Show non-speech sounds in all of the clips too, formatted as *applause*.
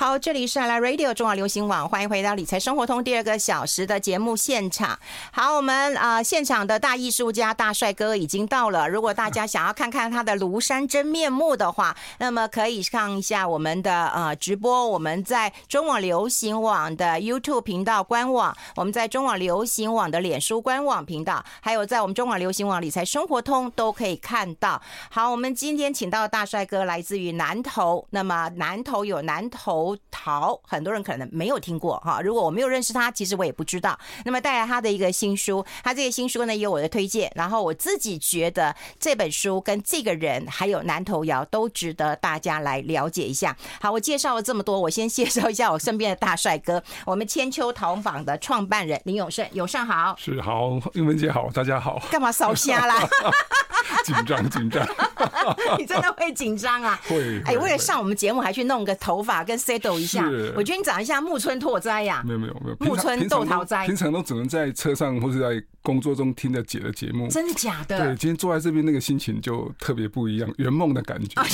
好，这里是来 Radio 中网流行网，欢迎回到理财生活通第二个小时的节目现场。好，我们啊、呃、现场的大艺术家大帅哥已经到了。如果大家想要看看他的庐山真面目的话，那么可以看一下我们的呃直播。我们在中网流行网的 YouTube 频道官网，我们在中网流行网的脸书官网频道，还有在我们中网流行网理财生活通都可以看到。好，我们今天请到的大帅哥来自于南投，那么南投有南投。陶，很多人可能没有听过哈。如果我没有认识他，其实我也不知道。那么带来他的一个新书，他这个新书呢有我的推荐，然后我自己觉得这本书跟这个人还有南头窑都值得大家来了解一下。好，我介绍了这么多，我先介绍一下我身边的大帅哥，我们千秋陶坊的创办人林永胜，永胜好，是好，英文姐好，大家好。干嘛烧虾啦？*laughs* 紧张紧张，*laughs* 你真的会紧张啊？*laughs* 会。哎，为了上我们节目，还去弄个头发跟 settle 一下。我觉得你长得像木村拓哉呀。没有没有没有，木村豆桃哉。平常都只能在车上或者在工作中听着姐的节目。真的假的？对，今天坐在这边，那个心情就特别不一样，圆梦的感觉。*laughs* *laughs*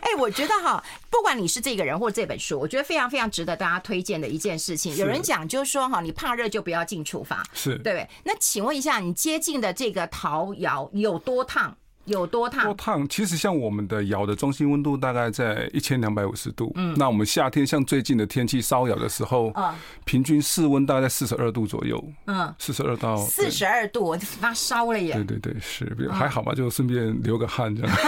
哎，我觉得哈，不管你是这个人或这本书，我觉得非常非常值得大家推荐的一件事情。有人讲就是说哈，你怕热就不要进厨房，是对。那请问一下，你接近的这个陶窑有多烫？有多烫？多烫？其实像我们的窑的中心温度大概在一千两百五十度。嗯，那我们夏天像最近的天气烧窑的时候，啊，平均室温大概在四十二度左右。嗯，四十二到四十二度，我发烧了耶。对对对，是还好吧？就顺便流个汗这样。*laughs*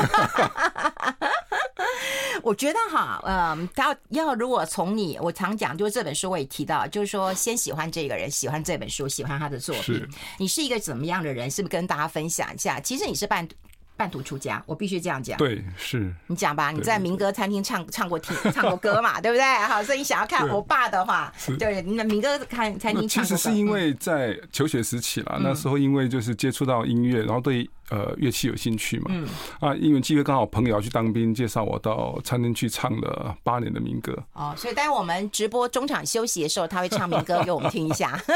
我觉得哈，嗯，要要如果从你，我常讲，就是这本书我也提到，就是说先喜欢这个人，喜欢这本书，喜欢他的作品。是你是一个怎么样的人？是不是跟大家分享一下？其实你是半半途出家，我必须这样讲。对，是你讲吧。你在民歌餐厅唱唱过听 *laughs* 唱过歌嘛？*laughs* 对不对？好，所以你想要看欧巴的话，对，那民歌看餐厅。其实是因为在求学时期啦，那时候因为就是接触到音乐，然后对呃乐器有兴趣嘛。嗯。啊，因为机会刚好朋友要去当兵，介绍我到餐厅去唱了八年的民歌。哦，所以待会我们直播中场休息的时候，他会唱民歌给我们听一下。*laughs*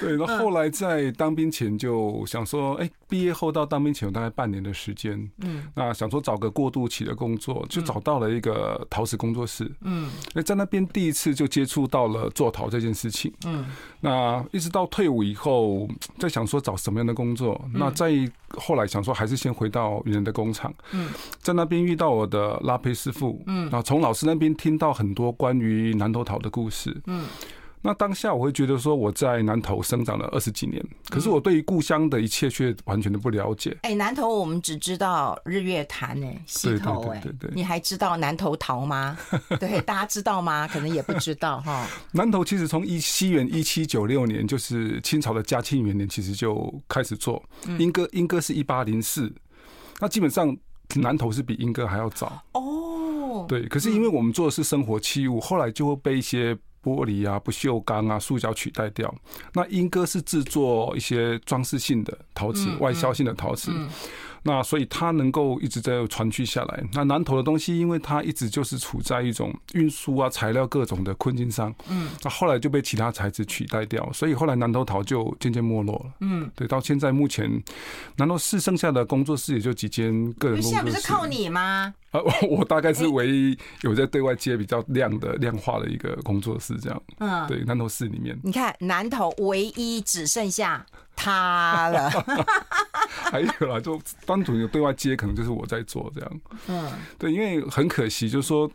对，那后来在当兵前就想说，哎，毕业后到当兵前有大概半年的时间，嗯，那想说找个过渡期的工作，就找到了一个陶瓷工作室，嗯，那在那边第一次就接触到了做陶这件事情，嗯，那一直到退伍以后，在想说找什么样的工作，那再后来想说还是先回到原来的工厂，嗯，在那边遇到我的拉胚师傅，嗯，然后从老师那边听到很多关于南头陶的故事，嗯。那当下我会觉得说我在南投生长了二十几年，可是我对于故乡的一切却完全的不了解。哎，南投我们只知道日月潭哎，溪头哎，对对，你还知道南投桃吗？*laughs* 对，大家知道吗？可能也不知道哈。*laughs* 南投其实从一西元一七九六年，就是清朝的嘉庆元年，其实就开始做。莺歌莺歌是一八零四，那基本上南投是比莺歌还要早哦。对，可是因为我们做的是生活器物，后来就会被一些。玻璃啊、不锈钢啊、塑胶取代掉。那英哥是制作一些装饰性的陶瓷、外销性的陶瓷。那所以它能够一直在传续下来。那南投的东西，因为它一直就是处在一种运输啊、材料各种的困境上。嗯。那后来就被其他材质取代掉，所以后来南投陶就渐渐没落了。嗯。对，到现在目前，南投市剩下的工作室也就几间个人工作室。现在不是靠你吗？呃，我大概是唯一有在对外接比较量的量化的一个工作室，这样。嗯。对，南投市里面。你看，南投唯一只剩下。他了，*laughs* *laughs* 还有啦，就单独有对外接，可能就是我在做这样。嗯，对，因为很可惜，就是说。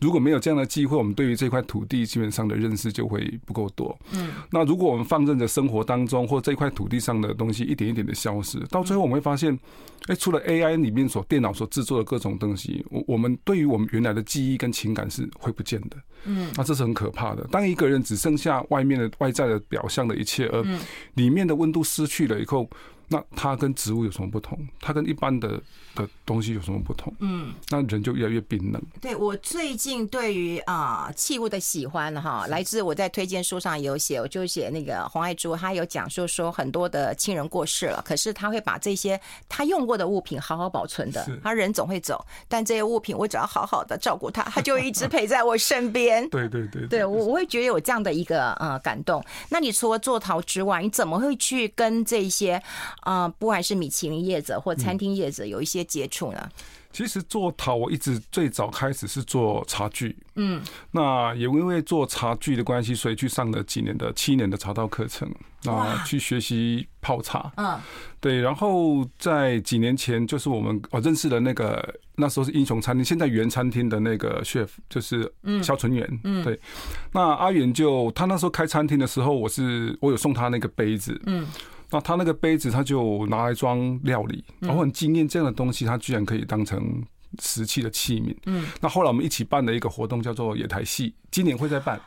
如果没有这样的机会，我们对于这块土地基本上的认识就会不够多。嗯，那如果我们放任着生活当中或这块土地上的东西一点一点的消失，到最后我们会发现，哎，除了 AI 里面所电脑所制作的各种东西，我我们对于我们原来的记忆跟情感是会不见的。嗯，那这是很可怕的。当一个人只剩下外面的外在的表象的一切，而里面的温度失去了以后。那它跟植物有什么不同？它跟一般的的东西有什么不同？嗯，那人就越来越冰冷。对，我最近对于啊器物的喜欢哈，来自我在推荐书上有写，我就写那个黄爱珠，他有讲说说很多的亲人过世了，可是他会把这些他用过的物品好好保存的。他人总会走，但这些物品我只要好好的 *laughs* 照顾他，他就一直陪在我身边。对 *laughs* 对对，对我我会觉得有这样的一个呃感动。那你除了做陶之外，你怎么会去跟这些？啊、呃，不管是米其林业者或餐厅业者有一些接触呢？其实做陶，我一直最早开始是做茶具，嗯，那也因为做茶具的关系，所以去上了几年的七年的茶道课程，啊，去学习泡茶，嗯，对，然后在几年前，就是我们我认识了那个那时候是英雄餐厅，现在原餐厅的那个 chef 就是肖纯元，嗯，对，那阿元就他那时候开餐厅的时候，我是我有送他那个杯子，嗯。那他那个杯子，他就拿来装料理，然后很惊艳，这样的东西，他居然可以当成瓷器的器皿。嗯，那后来我们一起办了一个活动，叫做野台戏，今年会再办。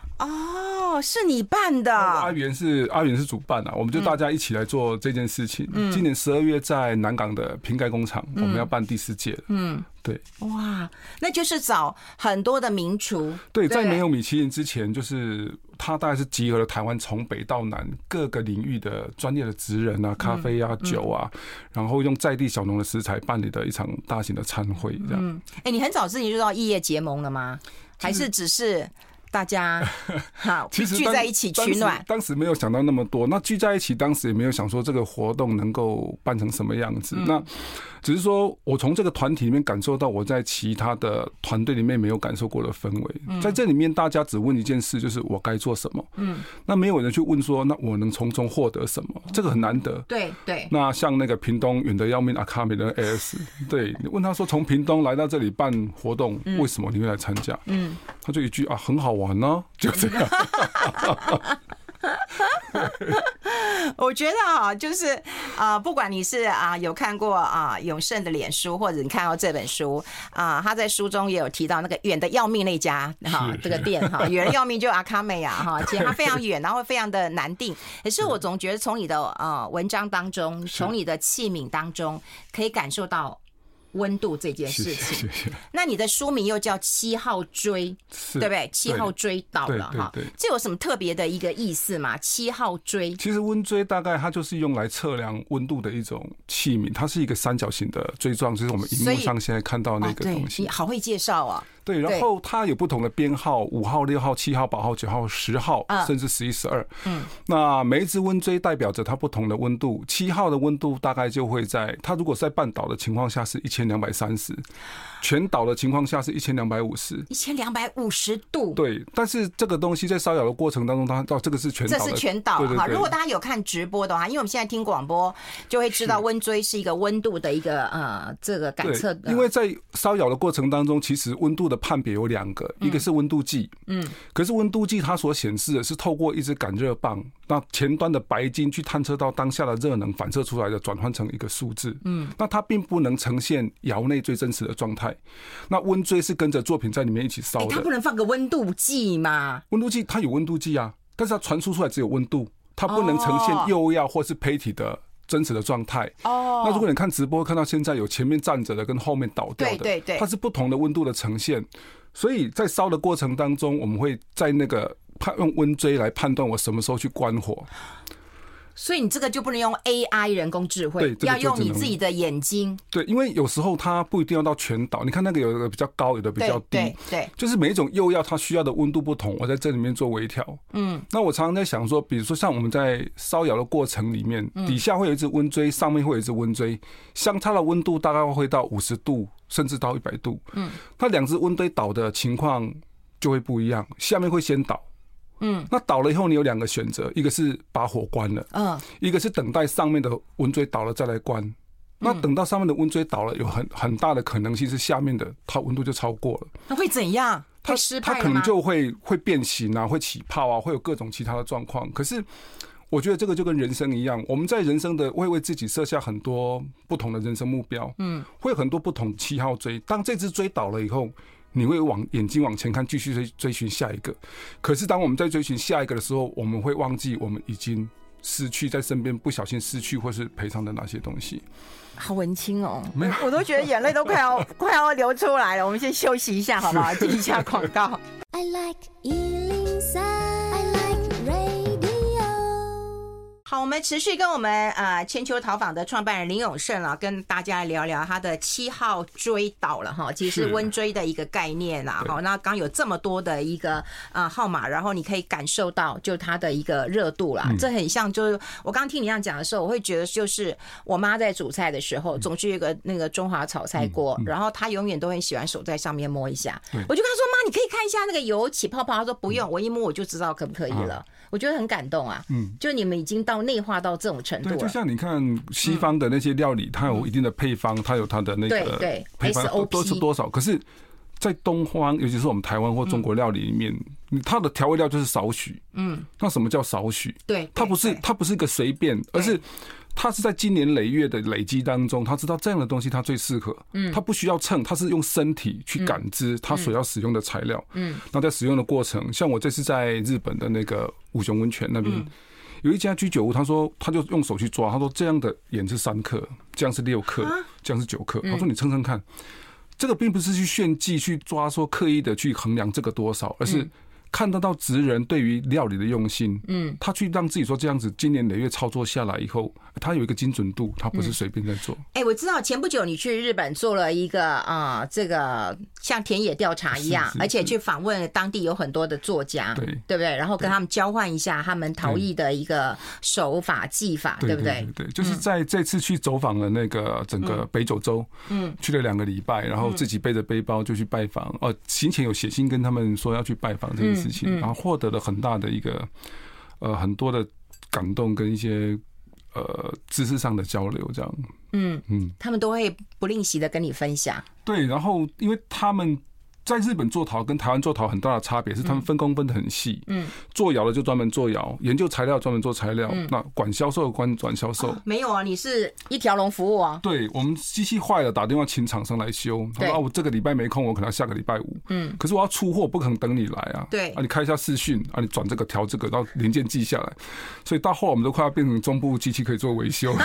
哦，是你办的？阿元是阿元是主办啊，我们就大家一起来做这件事情。嗯，今年十二月在南港的瓶盖工厂，我们要办第四届。嗯。对，哇，那就是找很多的名厨。对，在没有米其林之前，就是他大概是集合了台湾从北到南各个领域的专业的职人啊，咖啡啊、酒啊，然后用在地小农的食材办理的一场大型的餐会，这样。嗯，哎，你很早之前就知道异业结盟了吗？还是只是？大家 *laughs* 好，其实聚在一起取暖。当时没有想到那么多，那聚在一起，当时也没有想说这个活动能够办成什么样子。那只是说我从这个团体里面感受到我在其他的团队里面没有感受过的氛围。在这里面，大家只问一件事，就是我该做什么。嗯，那没有人去问说，那我能从中获得什么？这个很难得。对对。那像那个屏东远得要命阿卡米的 AS，对你问他说，从屏东来到这里办活动，为什么你会来参加？嗯，他就一句啊，很好玩呢，就这样。*laughs* *laughs* 我觉得啊，就是啊，不管你是啊有看过啊永胜的脸书，或者你看到这本书啊，他在书中也有提到那个远的要命那家哈这个店哈，远的要命就阿卡美亚哈，*laughs* 其实它非常远，然后非常的难定。可是我总觉得从你的呃文章当中，从你的器皿当中，可以感受到。温度这件事情，那你的书名又叫七号锥，对不对？七号锥到了哈，这有什么特别的一个意思吗？七号锥，其实温锥大概它就是用来测量温度的一种器皿，它是一个三角形的锥状，就是我们荧幕上现在看到那个东西。你好会介绍啊！对，然后它有不同的编号，五号、六号、七号、八号、九号、十号，甚至十一、十二。嗯，那每一只温锥代表着它不同的温度。七号的温度大概就会在它如果在半岛的情况下是一千两百三十。全岛的情况下是一千两百五十，一千两百五十度。对，但是这个东西在烧窑的过程当中，它到这个是全倒，这是全岛哈。如果大家有看直播的话，因为我们现在听广播，就会知道温锥是一个温度的一个呃这个感测。因为在烧窑的过程当中，其实温度的判别有两个，一个是温度计，嗯，可是温度计它所显示的是透过一支感热棒，那前端的白金去探测到当下的热能反射出来的转换成一个数字，嗯，那它并不能呈现窑内最真实的状态。那温锥是跟着作品在里面一起烧的，它不能放个温度计吗？温度计它有温度计啊，但是它传输出来只有温度，它不能呈现釉药或是胚体的真实的状态。哦，那如果你看直播看到现在有前面站着的跟后面倒掉的，对对对，它是不同的温度的呈现，所以在烧的过程当中，我们会在那个判用温锥来判断我什么时候去关火。所以你这个就不能用 AI 人工智慧，要用你自己的眼睛。对，因为有时候它不一定要到全倒。你看那个有的比较高，有的比较低，对，就是每一种釉药它需要的温度不同，我在这里面做微调。嗯，那我常常在想说，比如说像我们在烧窑的过程里面，底下会有一只温锥，上面会有一只温锥，相差的温度大概会到五十度，甚至到一百度。嗯，它两只温锥倒的情况就会不一样，下面会先倒。嗯，那倒了以后，你有两个选择，一个是把火关了，嗯，一个是等待上面的温锥倒了再来关。那等到上面的温锥倒了，有很很大的可能性是下面的它温度就超过了。那会怎样？它它可能就会会变形啊，会起泡啊，会有各种其他的状况。可是我觉得这个就跟人生一样，我们在人生的会为自己设下很多不同的人生目标，嗯，会有很多不同七号锥。当这只锥倒了以后。你会往眼睛往前看，继续追追寻下一个。可是当我们在追寻下一个的时候，我们会忘记我们已经失去在身边不小心失去或是赔偿的那些东西。好文青哦，没有，我都觉得眼泪都快要 *laughs* 快要流出来了。我们先休息一下，好不好？接一下广告。I like 好，我们持续跟我们呃千秋陶坊的创办人林永胜啊，跟大家聊聊他的七号追岛了哈，其实是温追的一个概念啦。好，那刚有这么多的一个呃号码，然后你可以感受到就它的一个热度啦。这很像就是我刚听你这样讲的时候，我会觉得就是我妈在煮菜的时候，总是有个那个中华炒菜锅，然后她永远都很喜欢手在上面摸一下。我就跟她说：“妈，你可以看一下那个油起泡泡。”她说：“不用，我一摸我就知道可不可以了。”我觉得很感动啊。嗯，就你们已经到。内化到这种程度，对，就像你看西方的那些料理，它有一定的配方，它有它的那个配方都是多少。可是，在东方，尤其是我们台湾或中国料理里面，它的调味料就是少许。嗯，那什么叫少许？对，它不是它不是一个随便，而是。他是在经年累月的累积当中，他知道这样的东西他最适合。嗯，他不需要秤，他是用身体去感知他所要使用的材料。嗯，那在使用的过程，像我这次在日本的那个五雄温泉那边，有一家居酒屋，他说他就用手去抓，他说这样的盐是三克，这样是六克，这样是九克。他说你称称看，这个并不是去炫技去抓，说刻意的去衡量这个多少，而是。看得到职人对于料理的用心，嗯，他去让自己说这样子，今年累月操作下来以后，他有一个精准度，他不是随便在做。哎，我知道前不久你去日本做了一个啊，这个像田野调查一样，而且去访问当地有很多的作家，对对不对？然后跟他们交换一下他们陶艺的一个手法技法，对不对？对，就是在这次去走访了那个整个北九州，嗯，去了两个礼拜，然后自己背着背包就去拜访。哦，行前有写信跟他们说要去拜访这个。事情，然后获得了很大的一个呃很多的感动跟一些呃知识上的交流，这样，嗯嗯，他们都会不吝惜的跟你分享。对，然后因为他们。在日本做陶跟台湾做陶很大的差别是，他们分工分得很细。嗯，做窑的就专门做窑，研究材料专门做材料。那管销售的管转销售。没有啊，你是一条龙服务啊。对，我们机器坏了，打电话请厂商来修。他说啊，我这个礼拜没空，我可能要下个礼拜五。嗯，可是我要出货，不可能等你来啊。对啊，你开一下视讯啊，你转这个调这个，然后零件寄下来。所以到后来我们都快要变成中部机器可以做维修。*laughs*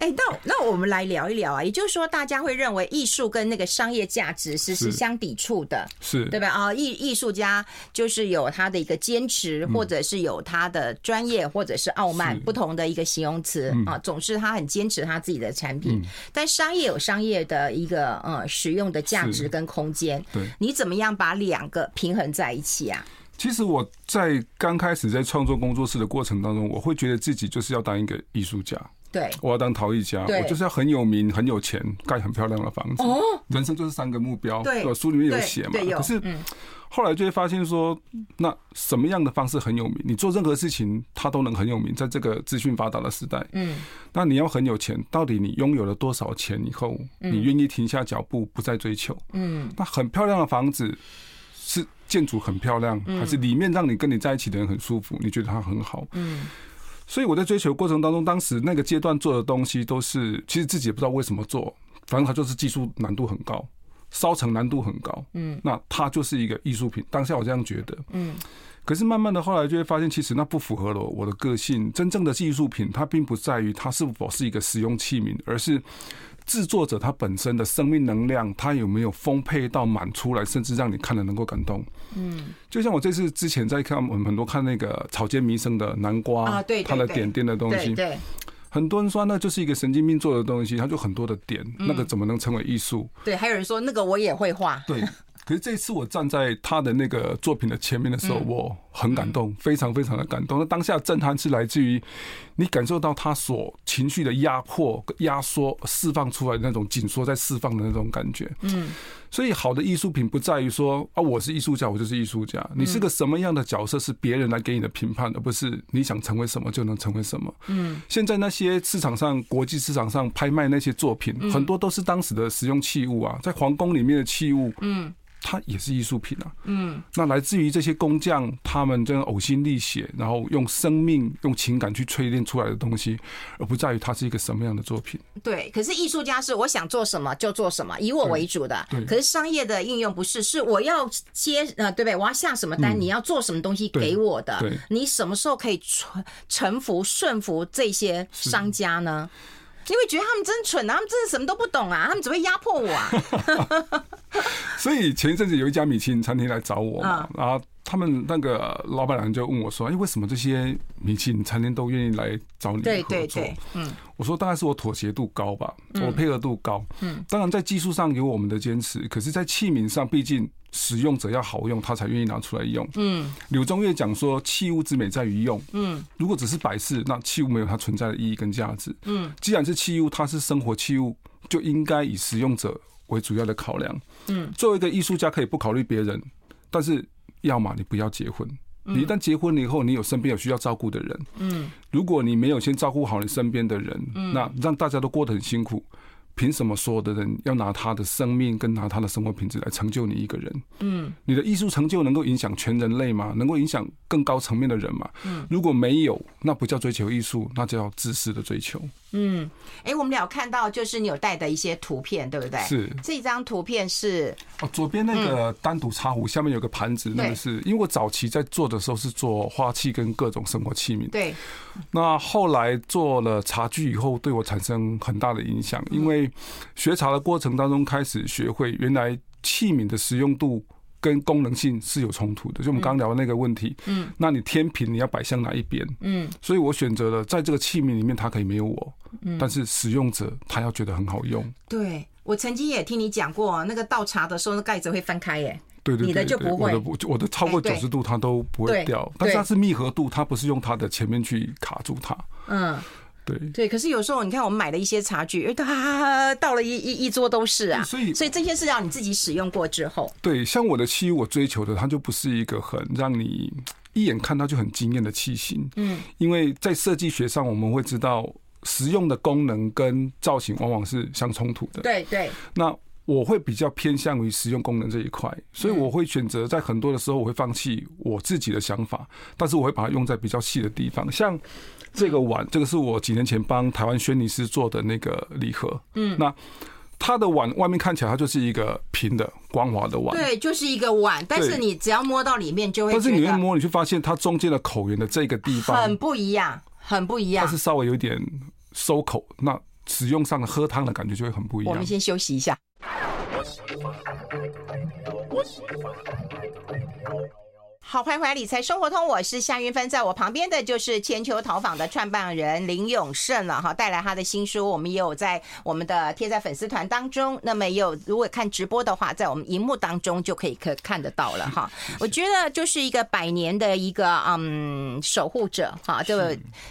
哎，那那我们来聊一聊啊，也就是说，大家会认为艺术跟那个商业价值是是相抵触的，是对吧？啊，艺艺术家就是有他的一个坚持，或者是有他的专业，或者是傲慢，不同的一个形容词啊，总是他很坚持他自己的产品。但商业有商业的一个呃使用的价值跟空间，对，你怎么样把两个平衡在一起啊？其实我在刚开始在创作工作室的过程当中，我会觉得自己就是要当一个艺术家。对，我要当陶艺家，我就是要很有名、很有钱，盖很漂亮的房子。哦，人生就是三个目标。对，书里面有写嘛。可是后来就会发现说，那什么样的方式很有名？你做任何事情，它都能很有名。在这个资讯发达的时代，嗯，那你要很有钱，到底你拥有了多少钱以后，你愿意停下脚步，不再追求？嗯，那很漂亮的房子是建筑很漂亮，还是里面让你跟你在一起的人很舒服？你觉得它很好？嗯。所以我在追求过程当中，当时那个阶段做的东西都是，其实自己也不知道为什么做，反正它就是技术难度很高，烧成难度很高，嗯，那它就是一个艺术品。当下我这样觉得，嗯，可是慢慢的后来就会发现，其实那不符合了我的个性。真正的艺术品，它并不在于它是否是一个实用器皿，而是。制作者他本身的生命能量，他有没有丰沛到满出来，甚至让你看了能够感动？嗯，就像我这次之前在看我们很多看那个草间弥生的南瓜啊，对，他的点点的东西，对，很多人说那就是一个神经病做的东西，他就很多的点，那个怎么能成为艺术？对，还有人说那个我也会画，对。可是这次我站在他的那个作品的前面的时候，我很感动，非常非常的感动。那当下震撼是来自于你感受到他所情绪的压迫、压缩、释放出来的那种紧缩在释放的那种感觉。嗯，所以好的艺术品不在于说啊，我是艺术家，我就是艺术家。你是个什么样的角色，是别人来给你的评判，而不是你想成为什么就能成为什么。嗯，现在那些市场上、国际市场上拍卖那些作品，很多都是当时的使用器物啊，在皇宫里面的器物。嗯。它也是艺术品啊，嗯，那来自于这些工匠，他们这样呕心沥血，然后用生命、用情感去淬炼出来的东西，而不在于它是一个什么样的作品。对，可是艺术家是我想做什么就做什么，以我为主的。对。可是商业的应用不是，是我要接呃，对不对？我要下什么单，你要做什么东西给我的？对。你什么时候可以臣臣服、顺服这些商家呢？因为觉得他们真蠢啊，他们真的什么都不懂啊，他们只会压迫我啊。*laughs* 所以前一阵子有一家米其林餐厅来找我嘛，然后。他们那个老板娘就问我说：“哎，为什么这些米其林餐厅都愿意来找你合作？”对对对，嗯，我说大概是我妥协度高吧，我配合度高。嗯，当然在技术上有我们的坚持，可是，在器皿上，毕竟使用者要好用，他才愿意拿出来用。嗯，柳宗悦讲说：“器物之美在于用。”嗯，如果只是摆饰，那器物没有它存在的意义跟价值。嗯，既然是器物，它是生活器物，就应该以使用者为主要的考量。嗯，作为一个艺术家，可以不考虑别人，但是。要么你不要结婚，你一旦结婚了以后，你有身边有需要照顾的人，嗯，如果你没有先照顾好你身边的人，嗯，那让大家都过得很辛苦。凭什么所有的人要拿他的生命跟拿他的生活品质来成就你一个人？嗯，你的艺术成就能够影响全人类吗？能够影响更高层面的人吗？嗯，如果没有，那不叫追求艺术，那叫自私的追求。嗯，哎，我们俩看到就是你有带的一些图片，对不对？是这张图片是哦，左边那个单独茶壶，下面有个盘子，那个是因为我早期在做的时候是做花器跟各种生活器皿。对，那后来做了茶具以后，对我产生很大的影响，因为。学茶的过程当中，开始学会原来器皿的实用度跟功能性是有冲突的。就我们刚聊的那个问题，嗯，那你天平你要摆向哪一边？嗯，所以我选择了在这个器皿里面，它可以没有我，嗯，但是使用者他要觉得很好用。对，我曾经也听你讲过，那个倒茶的时候，那盖子会翻开耶。对对对，你的就不会，我的不，我的超过九十度它都不会掉，但是它是密合度，它不是用它的前面去卡住它。嗯。对对，可是有时候你看，我们买的一些茶具，哎，它倒了一一一桌都是啊，所以所以这些是要你自己使用过之后。对，像我的漆，我追求的它就不是一个很让你一眼看到就很惊艳的器型，嗯，因为在设计学上，我们会知道实用的功能跟造型往往是相冲突的。对对，那我会比较偏向于实用功能这一块，所以我会选择在很多的时候我会放弃我自己的想法，但是我会把它用在比较细的地方，像。这个碗，这个是我几年前帮台湾轩尼诗做的那个礼盒。嗯，那它的碗外面看起来它就是一个平的光滑的碗，对，就是一个碗。但是你只要摸到里面就会，但是你一摸，你就发现它中间的口缘的这个地方很不一样，很不一样。它是稍微有点收口，那使用上的喝汤的感觉就会很不一样。我们先休息一下。好，欢迎回来理财生活通，我是夏云芬，在我旁边的就是千秋淘坊的创办人林永胜了哈，带来他的新书，我们也有在我们的贴在粉丝团当中，那么也有如果看直播的话，在我们荧幕当中就可以可看得到了哈。我觉得就是一个百年的一个嗯守护者哈，就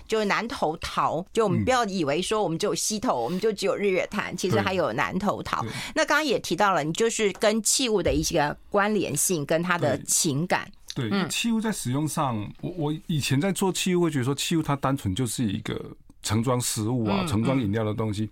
就南投桃，就我们不要以为说我们只有西头，我们就只有日月潭，其实还有南投桃。那刚刚也提到了，你就是跟器物的一些关联性跟它的情感。对，器物在使用上，我我以前在做器物，会觉得说器物它单纯就是一个盛装食物啊、盛装饮料的东西。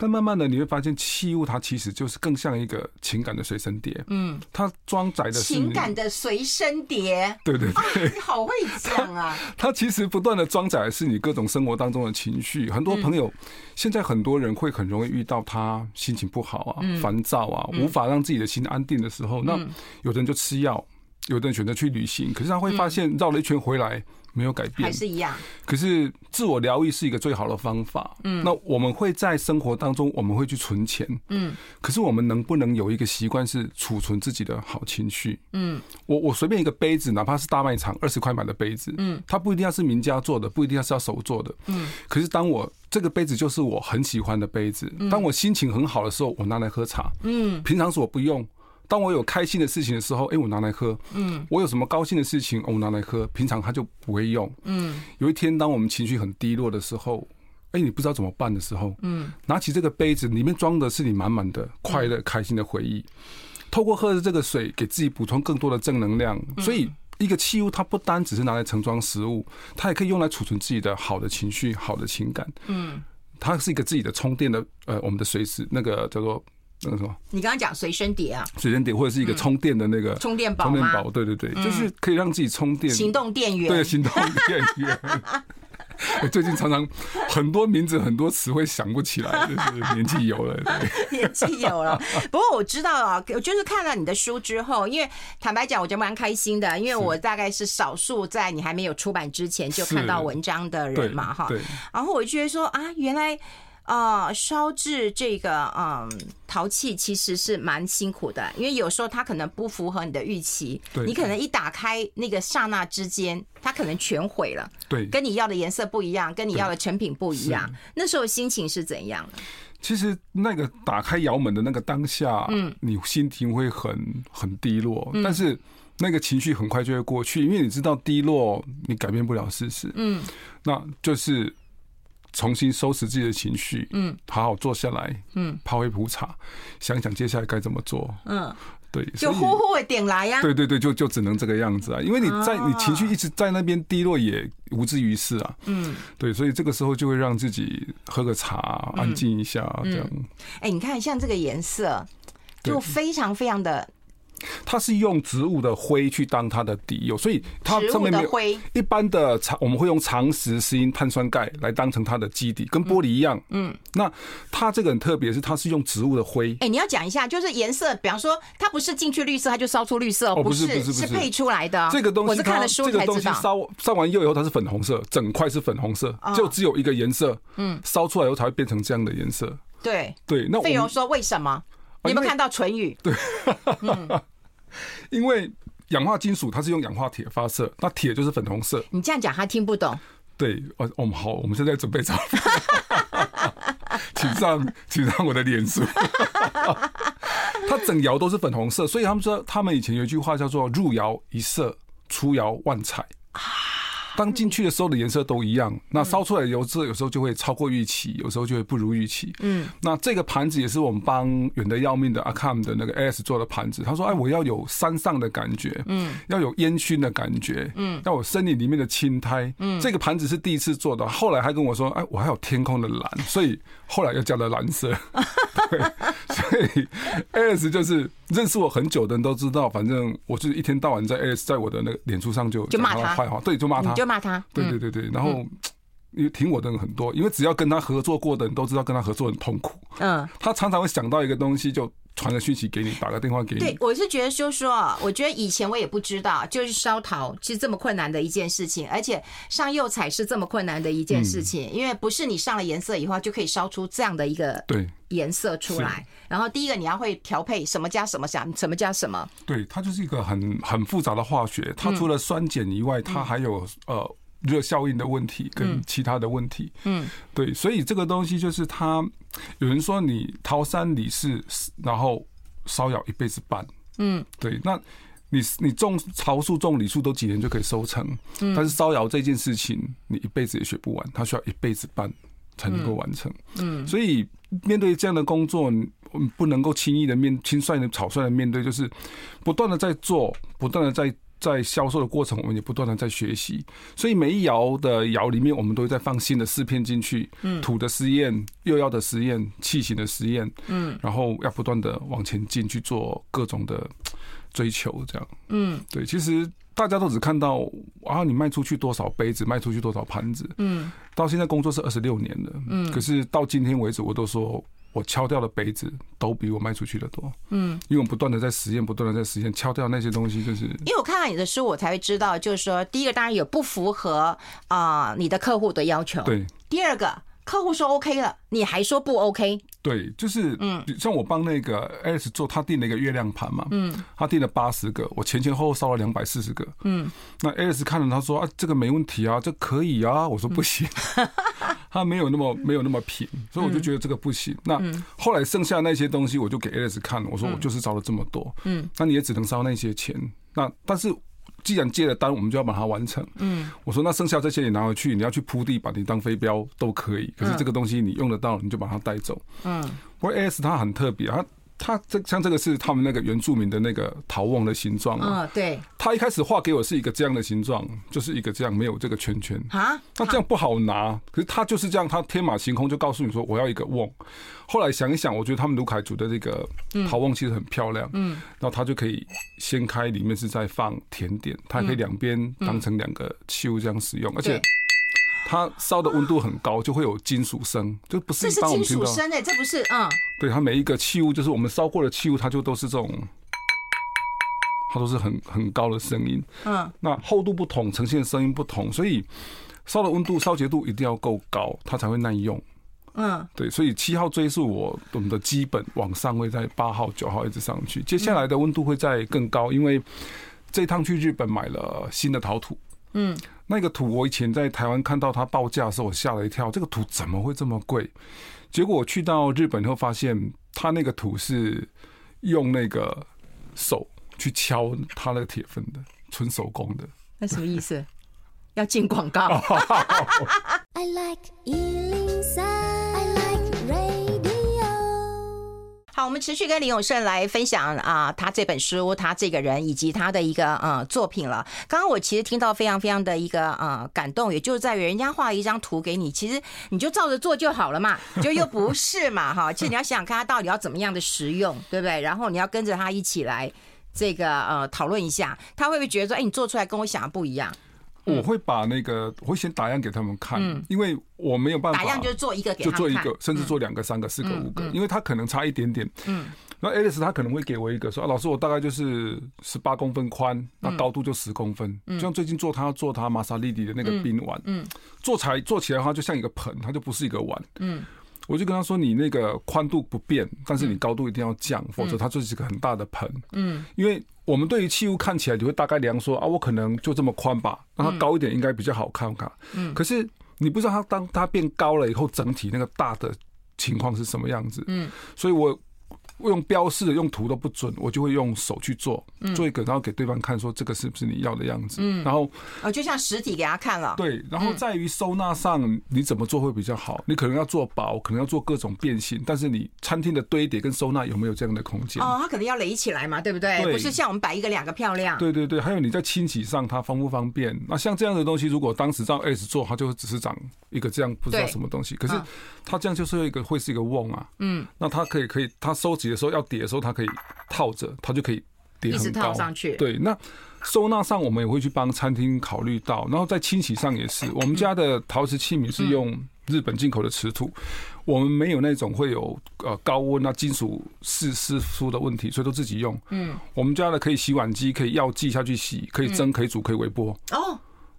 但慢慢的你会发现，器物它其实就是更像一个情感的随身碟。嗯，它装载的是情感的随身碟。对对对，你好会讲啊！*laughs* 它其实不断的装载的是你各种生活当中的情绪。很多朋友现在很多人会很容易遇到他心情不好啊、烦躁啊，无法让自己的心安定的时候，那有的人就吃药。有的人选择去旅行，可是他会发现绕了一圈回来没有改变，还是一样。可是自我疗愈是一个最好的方法。嗯，那我们会在生活当中，我们会去存钱。嗯，可是我们能不能有一个习惯是储存自己的好情绪？嗯，我我随便一个杯子，哪怕是大卖场二十块买的杯子，嗯，它不一定要是名家做的，不一定要是要手做的。嗯，可是当我这个杯子就是我很喜欢的杯子，当我心情很好的时候，我拿来喝茶。嗯，平常时我不用。当我有开心的事情的时候，哎，我拿来喝。嗯，我有什么高兴的事情，我拿来喝。平常他就不会用。嗯，有一天，当我们情绪很低落的时候，哎，你不知道怎么办的时候，嗯，拿起这个杯子，里面装的是你满满的快乐、开心的回忆。透过喝的这个水，给自己补充更多的正能量。所以，一个器物它不单只是拿来盛装食物，它也可以用来储存自己的好的情绪、好的情感。嗯，它是一个自己的充电的，呃，我们的随时那个叫做。那个什么？你刚刚讲随身碟啊？随身碟或者是一个充电的那个充电宝，充电宝，对对对，就是可以让自己充电。行动电源，对，行动电源。*laughs* 我最近常常很多名字、很多词汇想不起来，就是年纪有了，*laughs* 年纪有了。不过我知道啊，我就是看了你的书之后，因为坦白讲，我就蛮开心的，因为我大概是少数在你还没有出版之前就看到文章的人嘛，哈。然后我就觉得说啊，原来。啊，烧制这个嗯陶器其实是蛮辛苦的，因为有时候它可能不符合你的预期，对。你可能一打开那个刹那之间，它可能全毁了，对，跟你要的颜色不一样，跟你要的成品不一样，那时候心情是怎样的？其实那个打开窑门的那个当下，嗯，你心情会很很低落，但是那个情绪很快就会过去，因为你知道低落你改变不了事实，嗯，那就是重新收拾自己的情绪，嗯，好好坐下来，嗯，泡一壶茶，想想接下来该怎么做，嗯。对，就呼呼的点来呀。对对对，就就只能这个样子啊，因为你在你情绪一直在那边低落，也无济于事啊。嗯，对，所以这个时候就会让自己喝个茶，安静一下，这样。哎，你看，像这个颜色，就非常非常的。它是用植物的灰去当它的底釉，所以它上面没有一般的长，我们会用长石石英碳酸钙来当成它的基底，跟玻璃一样。嗯，那它这个很特别，是它是用植物的灰。哎，你要讲一下，就是颜色，比方说它不是进去绿色，它就烧出绿色，不是，不是，不是配出来的。这个东西，我是看了书才知道。烧烧完釉以后，它是粉红色，整块是粉红色，就只有一个颜色。嗯，烧出来以后才会变成这样的颜色。对对，那费蓉说为什么？你有没有看到唇语？*laughs* 对，*laughs* 因为氧化金属它是用氧化铁发射，那铁就是粉红色。你这样讲他听不懂。对，哦，我们好，我们现在准备找，*laughs* 请上，请上我的脸书。它整窑都是粉红色，所以他们说，他们以前有一句话叫做“入窑一色，出窑万彩”。当进去的时候的颜色都一样，那烧出来的油脂有时候就会超过预期，有时候就会不如预期。嗯，那这个盘子也是我们帮远的要命的阿康的那个 AS 做的盘子。他说：“哎，我要有山上的感觉，嗯，要有烟熏的感觉，嗯，要有森林里面的青苔。嗯，这个盘子是第一次做的，后来还跟我说：哎，我还有天空的蓝，所以后来又加了蓝色。*laughs* 对，所以 AS 就是认识我很久的人都知道，反正我就是一天到晚在 AS 在我的那个脸书上就就骂他坏话，对，就骂他。就骂他，对对对对，然后因为挺我的人很多，因为只要跟他合作过的人都知道跟他合作很痛苦。嗯，他常常会想到一个东西，就传个讯息给你，打个电话给你。对，我是觉得就是说，我觉得以前我也不知道，就是烧陶其实这么困难的一件事情，而且上釉彩是这么困难的一件事情，因为不是你上了颜色以后就可以烧出这样的一个对颜色出来。然后第一个你要会调配什么加什么，想什么加什么。对，它就是一个很很复杂的化学，它除了酸碱以外，它还有呃。热效应的问题跟其他的问题，嗯，对，所以这个东西就是它，有人说你桃山李氏，然后烧窑一辈子半，嗯，对，那你你种桃树种李树都几年就可以收成，嗯，但是烧窑这件事情你一辈子也学不完，它需要一辈子半才能够完成，嗯，所以面对这样的工作，不能够轻易的面轻率的草率的面对，就是不断的在做，不断的在。在销售的过程，我们也不断的在学习，所以每一窑的窑里面，我们都会再放新的试片进去，嗯，土的实验、釉药的实验、器型的实验，嗯，然后要不断的往前进去做各种的追求，这样，嗯，对，其实大家都只看到啊，你卖出去多少杯子，卖出去多少盘子，嗯，到现在工作是二十六年了，嗯，可是到今天为止，我都说。我敲掉的杯子都比我卖出去的多，嗯，因为我不断的在实验，不断的在实验，敲掉那些东西就是。因为我看到你的书，我才会知道，就是说，第一个当然有不符合啊你的客户的要求，对。第二个客户说 OK 了，你还说不 OK？对，就是，嗯，像我帮那个 AS 做，他订了一个月亮盘嘛，嗯，他订了八十个，我前前后后烧了两百四十个，嗯，那 AS 看了他说啊，这个没问题啊，这可以啊，我说不行。*laughs* 他没有那么没有那么平，所以我就觉得这个不行。那后来剩下那些东西，我就给 AS 看了。我说我就是烧了这么多，嗯，那你也只能烧那些钱。那但是既然接了单，我们就要把它完成。嗯，我说那剩下这些你拿回去，你要去铺地，把你当飞镖都可以。可是这个东西你用得到，你就把它带走。嗯，不过 AS 它很特别，它。他这像这个是他们那个原住民的那个陶瓮的形状啊。嗯，对。他一开始画给我是一个这样的形状，就是一个这样没有这个圈圈啊。那这样不好拿，可是他就是这样，他天马行空就告诉你说我要一个瓮。后来想一想，我觉得他们卢凯族的这个陶瓮其实很漂亮。嗯。然后他就可以掀开，里面是在放甜点，它可以两边当成两个器物这样使用，而且。它烧的温度很高，就会有金属声，就不是一般我们听到。这是金属声诶，这不是嗯。对，它每一个器物，就是我们烧过的器物，它就都是这种，它都是很很高的声音。嗯。那厚度不同，呈现声音不同，所以烧的温度、烧结度一定要够高，它才会耐用。嗯，对，所以七号锥是我我们的基本往上会在八号、九号一直上去，接下来的温度会再更高，因为这趟去日本买了新的陶土。嗯，那个土我以前在台湾看到它报价的时候，我吓了一跳，这个土怎么会这么贵？结果我去到日本后发现，它那个土是用那个手去敲它那个铁粉的，纯手工的。那什么意思？要进广告。*laughs* *laughs* I like 好，我们持续跟林永胜来分享啊，他这本书，他这个人以及他的一个呃作品了。刚刚我其实听到非常非常的一个呃感动，也就是在于人家画了一张图给你，其实你就照着做就好了嘛，就又不是嘛哈。其实你要想想看他到底要怎么样的实用，对不对？然后你要跟着他一起来这个呃讨论一下，他会不会觉得说，哎，你做出来跟我想的不一样？我会把那个，我会先打样给他们看，因为我没有办法打样，就做一个，就做一个，甚至做两个、三个、四个、五个，因为他可能差一点点。嗯，那 Alice 他可能会给我一个说啊，老师，我大概就是十八公分宽，那高度就十公分。就像最近做他要做他玛莎丽蒂的那个冰碗，嗯，做起来做起来的话就像一个盆，它就不是一个碗。嗯，我就跟他说，你那个宽度不变，但是你高度一定要降，否则它就是一个很大的盆。嗯，因为。我们对于器物看起来，你会大概量说啊，我可能就这么宽吧，让它高一点应该比较好看看。嗯，可是你不知道它当它变高了以后，整体那个大的情况是什么样子。嗯，所以我。我用标示的，用图都不准，我就会用手去做，做一个，然后给对方看，说这个是不是你要的样子。嗯，然后呃，就像实体给他看了。对，然后在于收纳上，你怎么做会比较好？你可能要做薄，可能要做各种变形，但是你餐厅的堆叠跟收纳有没有这样的空间？哦，它可能要垒起来嘛，对不对？不是像我们摆一个两个漂亮。对对对，还有你在清洗上它方不方便？那像这样的东西，如果当时照 S 做，它就只是长一个这样，不知道什么东西。可是它这样就是一个会是一个瓮啊。嗯，那它可以可以，它收集的时候要叠的时候，它可以套着，它就可以叠很高上去。对，那收纳上我们也会去帮餐厅考虑到，然后在清洗上也是。我们家的陶瓷器皿是用日本进口的瓷土，我们没有那种会有呃高温啊金属释释出的问题，所以都自己用。嗯，我们家的可以洗碗机，可以药剂下去洗，可以蒸，可以煮，可以微波。哦。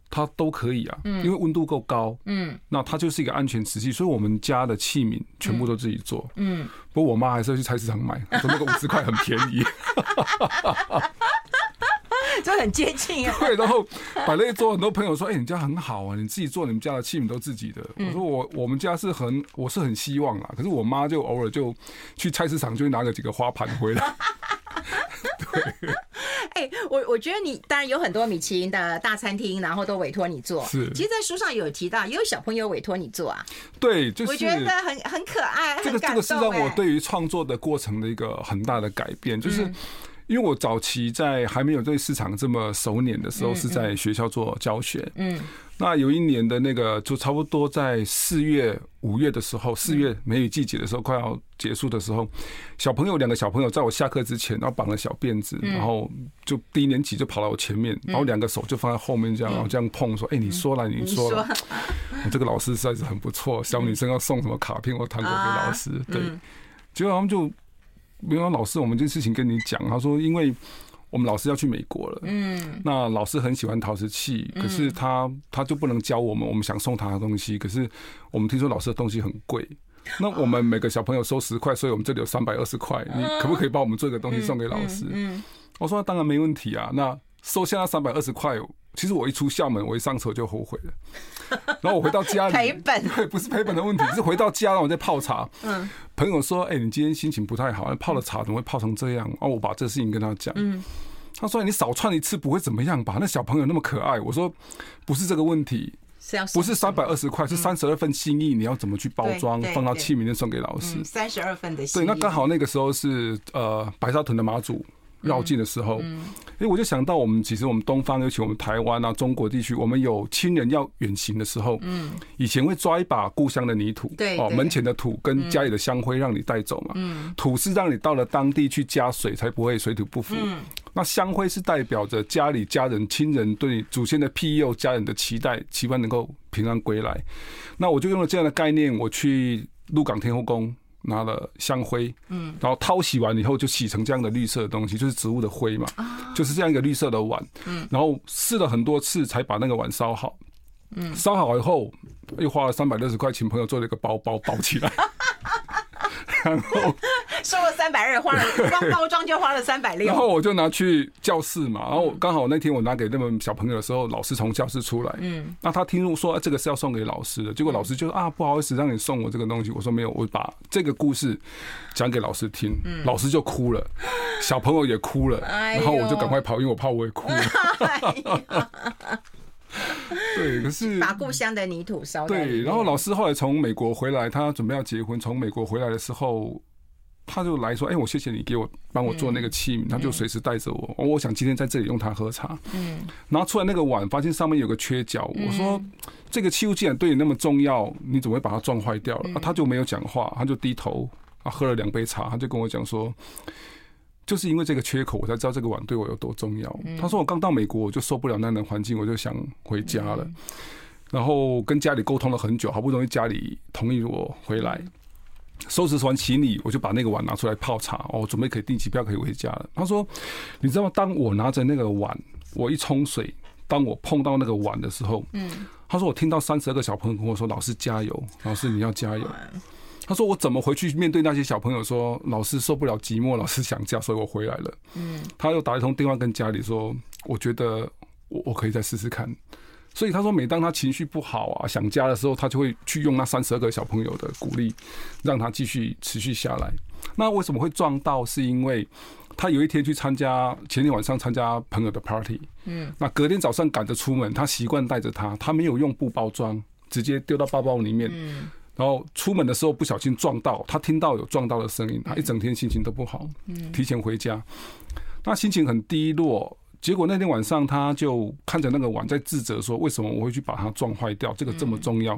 它都可以啊，因为温度够高，嗯，那它就是一个安全瓷器，所以我们家的器皿全部都自己做，嗯，不过我妈还是要去菜市场买，说那个五十块很便宜，*laughs* 就很接近啊。对，然后摆了一桌，很多朋友说：“哎，你家很好啊，你自己做，你们家的器皿都自己的。”我说：“我我们家是很，我是很希望啦，可是我妈就偶尔就去菜市场，就会拿个几个花盘回来。” *laughs* 对。*laughs* 哎，我我觉得你当然有很多米其林的大餐厅，然后都委托你做。是，其实，在书上有提到，也有小朋友委托你做啊。对，就是我觉得很很可爱，这个这个是让我对于创作的过程的一个很大的改变，就是因为我早期在还没有对市场这么熟稔的时候，是在学校做教学。嗯。那有一年的那个，就差不多在四月、五月的时候，四月梅雨季节的时候，快要结束的时候，小朋友两个小朋友在我下课之前，然后绑了小辫子，然后就低年级就跑到我前面，然后两个手就放在后面这样，然后这样碰说：“哎，你说了，你说了，我 *laughs* 这个老师实在是很不错。小女生要送什么卡片或糖果给老师，对。结果他们就没有老师，我们这事情跟你讲，他说因为。我们老师要去美国了，嗯，那老师很喜欢陶瓷器，可是他他就不能教我们，我们想送他的东西，可是我们听说老师的东西很贵，那我们每个小朋友收十块，所以我们这里有三百二十块，你可不可以帮我们做一个东西送给老师？嗯，我说当然没问题啊，那收下那三百二十块，其实我一出校门，我一上车就后悔了。*laughs* 然后我回到家里，赔本，*laughs* 对，不是赔本的问题，是回到家然后我在泡茶。嗯，朋友说：“哎，你今天心情不太好，泡了茶怎么会泡成这样？”哦，我把这事情跟他讲。嗯，他说：“你少串一次不会怎么样吧？那小朋友那么可爱。”我说：“不是这个问题，不是三百二十块，是三十二份心意，你要怎么去包装，放到器皿里送给老师？三十二份的心意。对，那刚好那个时候是呃白沙屯的妈祖。”绕境的时候，哎，我就想到我们其实我们东方，尤其我们台湾啊，中国地区，我们有亲人要远行的时候，嗯，以前会抓一把故乡的泥土，对，哦，门前的土跟家里的香灰让你带走嘛，嗯，土是让你到了当地去加水，才不会水土不服，嗯，那香灰是代表着家里家人亲人对祖先的庇佑，家人的期待，期盼能够平安归来，那我就用了这样的概念，我去鹿港天后宫。拿了香灰，嗯，然后淘洗完以后就洗成这样的绿色的东西，就是植物的灰嘛，就是这样一个绿色的碗，嗯，然后试了很多次才把那个碗烧好。嗯，烧好以后又花了三百六十块，请朋友做了一个包包包起来。*laughs* 然 *laughs* 后收了三百二，花了光包 *laughs* 装就花了三百六。然后我就拿去教室嘛，然后刚好那天我拿给那个小朋友的时候，老师从教室出来，嗯，那他听说这个是要送给老师的，结果老师就说啊，不好意思，让你送我这个东西。我说没有，我把这个故事讲给老师听，老师就哭了，小朋友也哭了，然后我就赶快跑，因为我怕我也哭了。*laughs* *laughs* 对，可是把故乡的泥土烧。对，然后老师后来从美国回来，他准备要结婚。从美国回来的时候，他就来说：“哎，我谢谢你给我帮我做那个器皿。”他就随时带着我。我想今天在这里用它喝茶。嗯，拿出来那个碗，发现上面有个缺角。我说：“这个器物既然对你那么重要，你怎么会把它撞坏掉了？”他就没有讲话，他就低头，啊喝了两杯茶，他就跟我讲说。就是因为这个缺口，我才知道这个碗对我有多重要。他说我刚到美国，我就受不了那样的环境，我就想回家了。然后跟家里沟通了很久，好不容易家里同意我回来，收拾完行李，我就把那个碗拿出来泡茶，哦，准备可以订机票可以回家了。他说，你知道吗？当我拿着那个碗，我一冲水，当我碰到那个碗的时候，嗯，他说我听到三十二个小朋友跟我说：“老师加油，老师你要加油。”他说：“我怎么回去面对那些小朋友？说老师受不了寂寞，老师想家，所以我回来了。”嗯，他又打一通电话跟家里说：“我觉得我我可以再试试看。”所以他说，每当他情绪不好啊、想家的时候，他就会去用那三十二个小朋友的鼓励，让他继续持续下来。那为什么会撞到？是因为他有一天去参加，前天晚上参加朋友的 party，嗯，那隔天早上赶着出门，他习惯带着他，他没有用布包装，直接丢到包包里面，嗯。然后出门的时候不小心撞到，他听到有撞到的声音，他一整天心情都不好，提前回家，他心情很低落。结果那天晚上他就看着那个碗在自责说：“为什么我会去把它撞坏掉？这个这么重要。”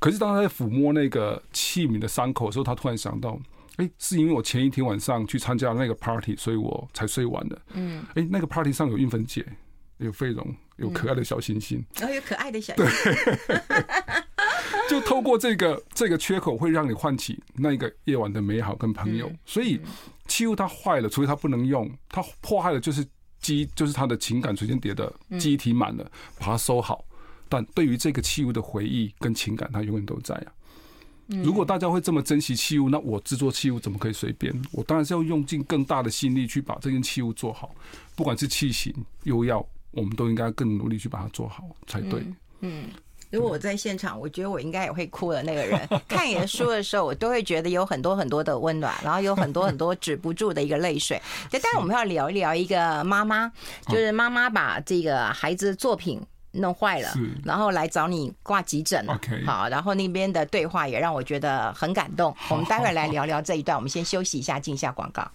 可是当他在抚摸那个器皿的伤口的时候，他突然想到：“哎，是因为我前一天晚上去参加那个 party，所以我才睡晚的。”嗯，哎，那个 party 上有运分姐，有费荣，有可爱的小星星，然后有可爱的小 *laughs* 星星。*laughs* 就透过这个这个缺口，会让你唤起那个夜晚的美好跟朋友。所以器物它坏了，除非它不能用，它破坏了就是机，就是它的情感水晶碟的机体满了，把它收好。但对于这个器物的回忆跟情感，它永远都在啊。如果大家会这么珍惜器物，那我制作器物怎么可以随便？我当然是要用尽更大的心力去把这件器物做好，不管是器型、又要，我们都应该更努力去把它做好才对。嗯。如果我在现场，我觉得我应该也会哭的那个人。*laughs* 看你的书的时候，我都会觉得有很多很多的温暖，然后有很多很多止不住的一个泪水。*laughs* 但是我们要聊一聊一个妈妈，就是妈妈把这个孩子的作品弄坏了，然后来找你挂急诊。好，然后那边的对话也让我觉得很感动。我们待会儿来聊聊这一段。我们先休息一下，进一下广告。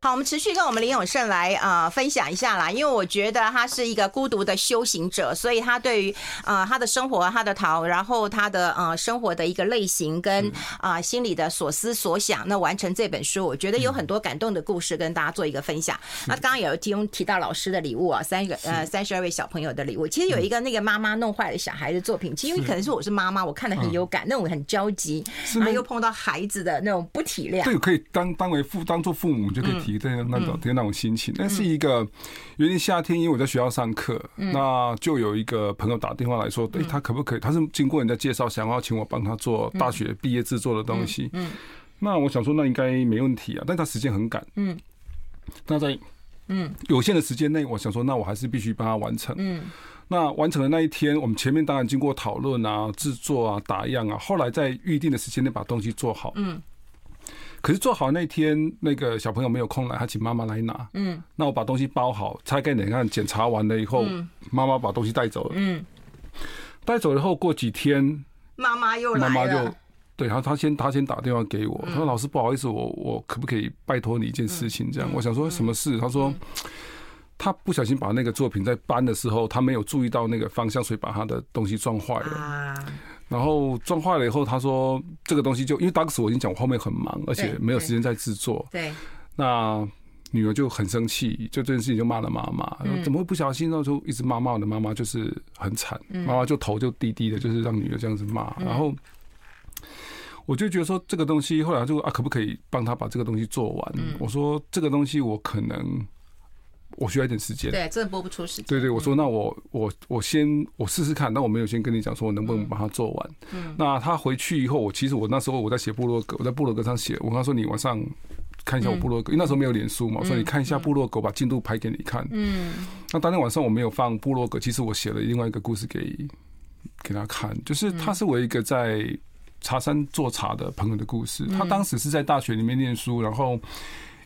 好，我们持续跟我们林永胜来啊、呃、分享一下啦，因为我觉得他是一个孤独的修行者，所以他对于啊、呃、他的生活、他的逃，然后他的呃生活的一个类型跟啊、呃、心里的所思所想，那完成这本书，我觉得有很多感动的故事跟大家做一个分享。那刚刚有提提到老师的礼物啊，三个呃三十二位小朋友的礼物，其实有一个那个妈妈弄坏了小孩的作品，其实因为可能是我是妈妈，我看的很有感，那种很焦急，然后又碰到孩子的那种不体谅，对，可以当当为父当做父母就可以那种那种心情，那是一个有点夏天，因为我在学校上课，那就有一个朋友打电话来说，哎，他可不可以？他是经过人家介绍，想要请我帮他做大学毕业制作的东西。嗯，那我想说，那应该没问题啊，但他时间很赶。嗯，那在嗯有限的时间内，我想说，那我还是必须帮他完成。嗯，那完成的那一天，我们前面当然经过讨论啊、制作啊、打样啊，后来在预定的时间内把东西做好。嗯。可是做好那天，那个小朋友没有空来，他请妈妈来拿。嗯，那我把东西包好，拆开你看，检查完了以后，妈妈把东西带走了。嗯，带走了后过几天，妈妈又来了。妈妈就对，然后他先他先打电话给我，他说：“老师不好意思，我我可不可以拜托你一件事情？”这样，我想说什么事？他说他不小心把那个作品在搬的时候，他没有注意到那个方向，所以把他的东西撞坏了。然后撞坏了以后，他说这个东西就因为当时我已经讲我后面很忙，而且没有时间在制作。对，那女儿就很生气，就这件事情就骂了妈妈，怎么会不小心？然后就一直骂骂我的妈妈，就是很惨。妈妈就头就低低的，就是让女儿这样子骂。然后我就觉得说这个东西后来就啊，可不可以帮他把这个东西做完？我说这个东西我可能。我需要一点时间。对，真的播不出时间。对对，我说那我我我先我试试看，那我没有先跟你讲说我能不能把它做完。嗯，那他回去以后，我其实我那时候我在写部落格，我在部落格上写，我跟他说你晚上看一下我部落格，因为那时候没有脸书嘛，所以你看一下部落格，把进度拍给你看。嗯，那当天晚上我没有放部落格，其实我写了另外一个故事给给他看，就是他是我一个在茶山做茶的朋友的故事。他当时是在大学里面念书，然后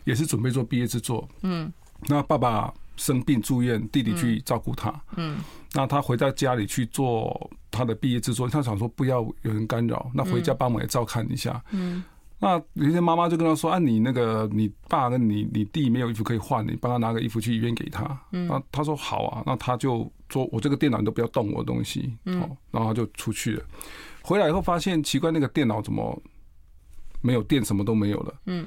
也是准备做毕业制作。嗯。那爸爸生病住院，弟弟去照顾他。嗯，嗯，那他回到家里去做他的毕业制作，他想说不要有人干扰，那回家帮忙也照看一下。嗯，那有一天妈妈就跟他说：“啊，你那个你爸跟你你弟没有衣服可以换，你帮他拿个衣服去医院给他。”嗯，那他说好啊，那他就说：“我这个电脑你都不要动我的东西。”嗯，然后他就出去了。回来以后发现奇怪，那个电脑怎么没有电，什么都没有了。嗯。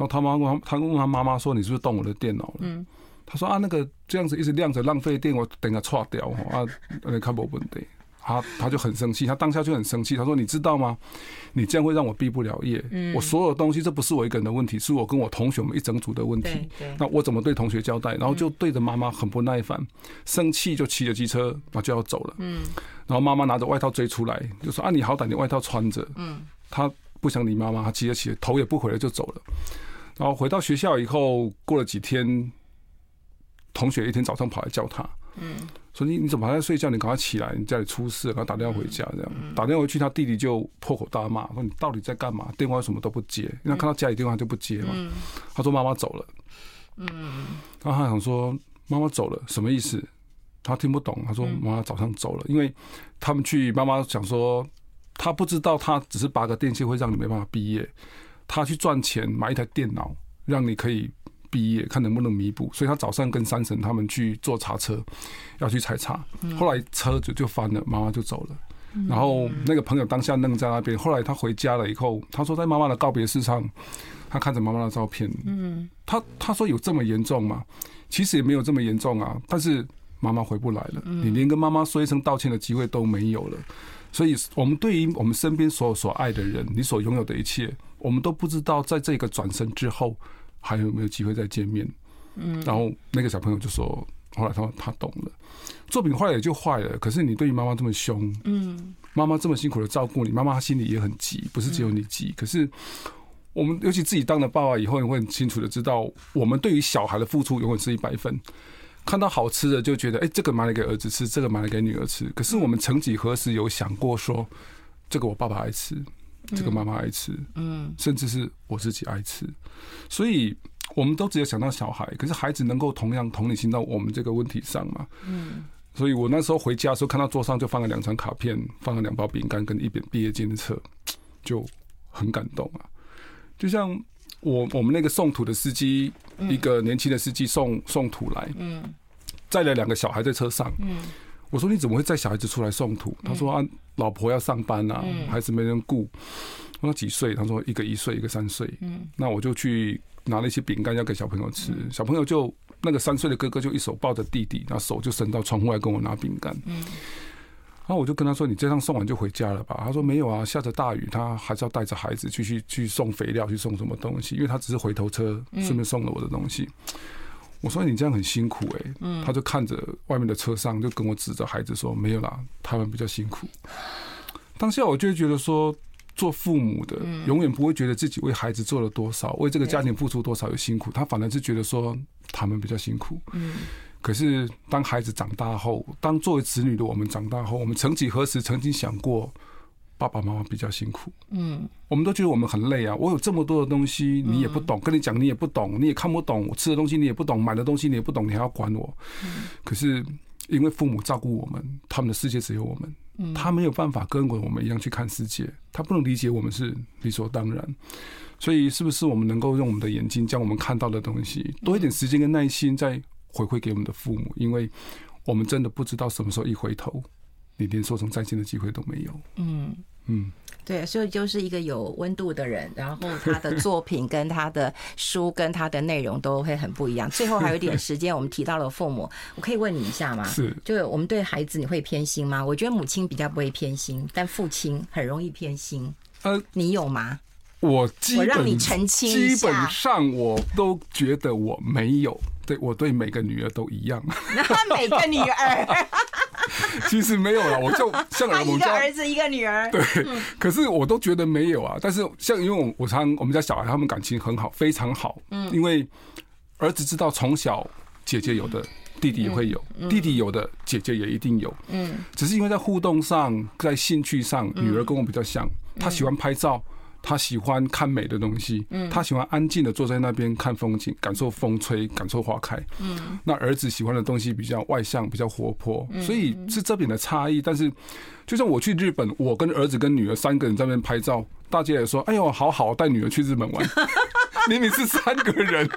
然后他妈问他，他问他妈妈说：“你是不是动我的电脑了？”嗯，他说：“啊，那个这样子一直亮着，浪费电，我等下叉掉啊，呃，看不稳的。”他他就很生气，他当下就很生气。他说：“你知道吗？你这样会让我毕不了业。嗯，我所有东西，这不是我一个人的问题，是我跟我同学们一整组的问题。那我怎么对同学交代？然后就对着妈妈很不耐烦，生气就骑着机车，然后就要走了。嗯，然后妈妈拿着外套追出来，就说：‘啊，你好歹你外套穿着。’嗯，他不想理妈妈，他骑着骑着，头也不回了就走了。”然后回到学校以后，过了几天，同学一天早上跑来叫他，嗯，说你你怎么还在睡觉？你赶快起来，你家里出事，然后打电话回家，这样打电话回去，他弟弟就破口大骂，说你到底在干嘛？电话什么都不接，因为他看到家里电话就不接嘛。他说妈妈走了，嗯，然后他想说妈妈走了什么意思？他听不懂。他说妈妈早上走了，因为他们去，妈妈想说他不知道，他只是拔个电线会让你没办法毕业。他去赚钱买一台电脑，让你可以毕业，看能不能弥补。所以他早上跟三婶他们去坐茶车，要去采茶。后来车子就翻了，妈妈就走了。然后那个朋友当下愣在那边。后来他回家了以后，他说在妈妈的告别式上，他看着妈妈的照片。嗯，他他说有这么严重吗？其实也没有这么严重啊。但是妈妈回不来了，你连跟妈妈说一声道歉的机会都没有了。所以，我们对于我们身边所有所爱的人，你所拥有的一切，我们都不知道，在这个转身之后，还有没有机会再见面。嗯。然后那个小朋友就说：“后来他说他懂了，作品坏了也就坏了。可是你对于妈妈这么凶，嗯，妈妈这么辛苦的照顾你，妈妈心里也很急，不是只有你急。可是我们尤其自己当了爸爸以后，你会很清楚的知道，我们对于小孩的付出永远是一百分。”看到好吃的就觉得，哎，这个买来给儿子吃，这个买来给女儿吃。可是我们曾几何时有想过说，这个我爸爸爱吃，这个妈妈爱吃，嗯，甚至是我自己爱吃。所以我们都只有想到小孩，可是孩子能够同样同理心到我们这个问题上嘛？嗯。所以我那时候回家的时候，看到桌上就放了两张卡片，放了两包饼干跟一本毕业纪念册，就很感动啊。就像我我们那个送土的司机。一个年轻的司机送送土来，嗯载了两个小孩在车上。我说，你怎么会载小孩子出来送土？他说啊，老婆要上班啊，孩子没人顾。我说几岁？他说一个一岁，一个三岁。那我就去拿了一些饼干要给小朋友吃。小朋友就那个三岁的哥哥就一手抱着弟弟，然后手就伸到窗户外跟我拿饼干。然后我就跟他说：“你这趟送完就回家了吧？”他说：“没有啊，下着大雨，他还是要带着孩子去去去送肥料，去送什么东西？因为他只是回头车，顺便送了我的东西。”我说：“你这样很辛苦哎。”他就看着外面的车上，就跟我指着孩子说：“没有啦，他们比较辛苦。”当下我就会觉得说，做父母的永远不会觉得自己为孩子做了多少，为这个家庭付出多少有辛苦，他反而是觉得说他们比较辛苦。可是，当孩子长大后，当作为子女的我们长大后，我们曾几何时曾经想过，爸爸妈妈比较辛苦？嗯，我们都觉得我们很累啊。我有这么多的东西，你也不懂，跟你讲你也不懂，你也看不懂。我吃的东西你也不懂，买的东西你也不懂，你还要管我？可是，因为父母照顾我们，他们的世界只有我们，他没有办法跟我们一样去看世界，他不能理解我们是理所当然。所以，是不是我们能够用我们的眼睛，将我们看到的东西，多一点时间跟耐心，再。回馈给我们的父母，因为我们真的不知道什么时候一回头，你连说声再见的机会都没有。嗯嗯，对，所以就是一个有温度的人，然后他的作品跟他的书跟他的内容都会很不一样。最后还有一点时间，我们提到了父母，我可以问你一下吗？是，就我们对孩子你会偏心吗？我觉得母亲比较不会偏心，但父亲很容易偏心。呃，你有吗？我基本我让你澄清基本上我都觉得我没有，对我对每个女儿都一样。那每个女儿，*laughs* 其实没有了，我就像我们家儿子一个女儿，对，可是我都觉得没有啊。但是像因为我我常我们家小孩他们感情很好，非常好，嗯，因为儿子知道从小姐姐有的。弟弟也会有，弟弟有的姐姐也一定有。嗯，只是因为在互动上，在兴趣上，女儿跟我比较像。她喜欢拍照，她喜欢看美的东西，他喜欢安静的坐在那边看风景，感受风吹，感受花开。嗯，那儿子喜欢的东西比较外向，比较活泼，所以是这边的差异。但是，就像我去日本，我跟儿子跟女儿三个人在那边拍照，大家也说：“哎呦，好好带女儿去日本玩。” *laughs* 明明是三个人。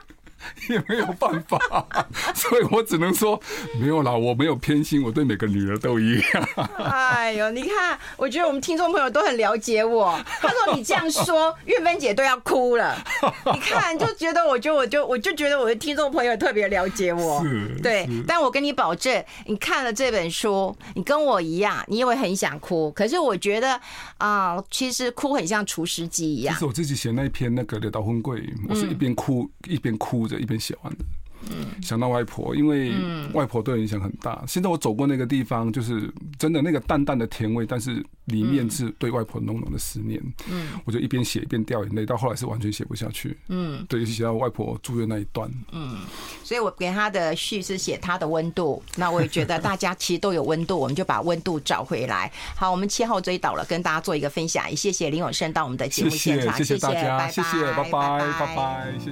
*laughs* 也没有办法，*laughs* 所以我只能说没有啦，我没有偏心，我对每个女儿都一样。*laughs* 哎呦，你看，我觉得我们听众朋友都很了解我。他说你这样说，月芬姐都要哭了。你看，就觉得我就我就我就觉得我的听众朋友特别了解我。对，但我跟你保证，你看了这本书，你跟我一样，你也会很想哭。可是我觉得啊、呃，其实哭很像厨师机一样。是我自己写那一篇那个《柳岛婚柜》，我是一边哭一边哭着。一边写完的，想到外婆，因为外婆对我影响很大。现在我走过那个地方，就是真的那个淡淡的甜味，但是里面是对外婆浓浓的思念。嗯，我就一边写一边掉眼泪，到后来是完全写不下去。嗯，对，写到外婆住院那一段。嗯，所以我给他的序是写他的温度。那我也觉得大家其实都有温度，我们就把温度找回来。好，我们七号追导了，跟大家做一个分享。也谢谢林永生到我们的节目现场，谢谢大家，谢谢，拜拜，拜拜。